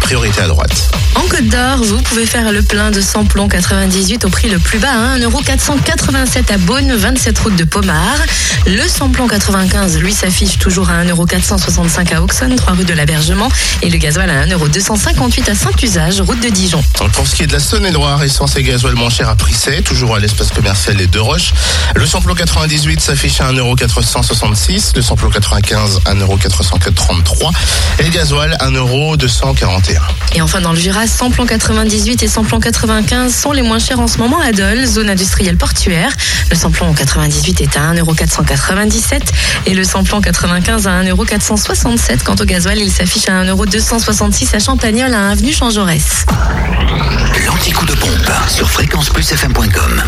Priorité à droite. Côte d'Or, vous pouvez faire le plein de samplon 98 au prix le plus bas, à 1,487€ à Beaune, 27 route de Pomard. Le samplon 95, lui, s'affiche toujours à 1,465€ à Auxonne, 3 rue de l'Abergement. Et le gasoil à 1,258€ à Saint-Usage, route de Dijon. Pour ce qui est de la Saône-et-Loire, essence et gasoil moins cher à Prissé, toujours à l'espace commercial Les Deux Roches. Le samplon 98 s'affiche à 1,466€, le samplon 95 à 1,433€ et le gasoil à 1,241€. Et enfin, dans le Jura, samplon 98 et samplon 95 sont les moins chers en ce moment à Dole, zone industrielle portuaire. Le samplon 98 est à 1,497€ et le samplon 95 à 1,467€. Quant au gasoil, il s'affiche à 1,266€ à Champagnol, à avenue Jean Jaurès. L'anti-coup de pompe sur fréquenceplusfm.com.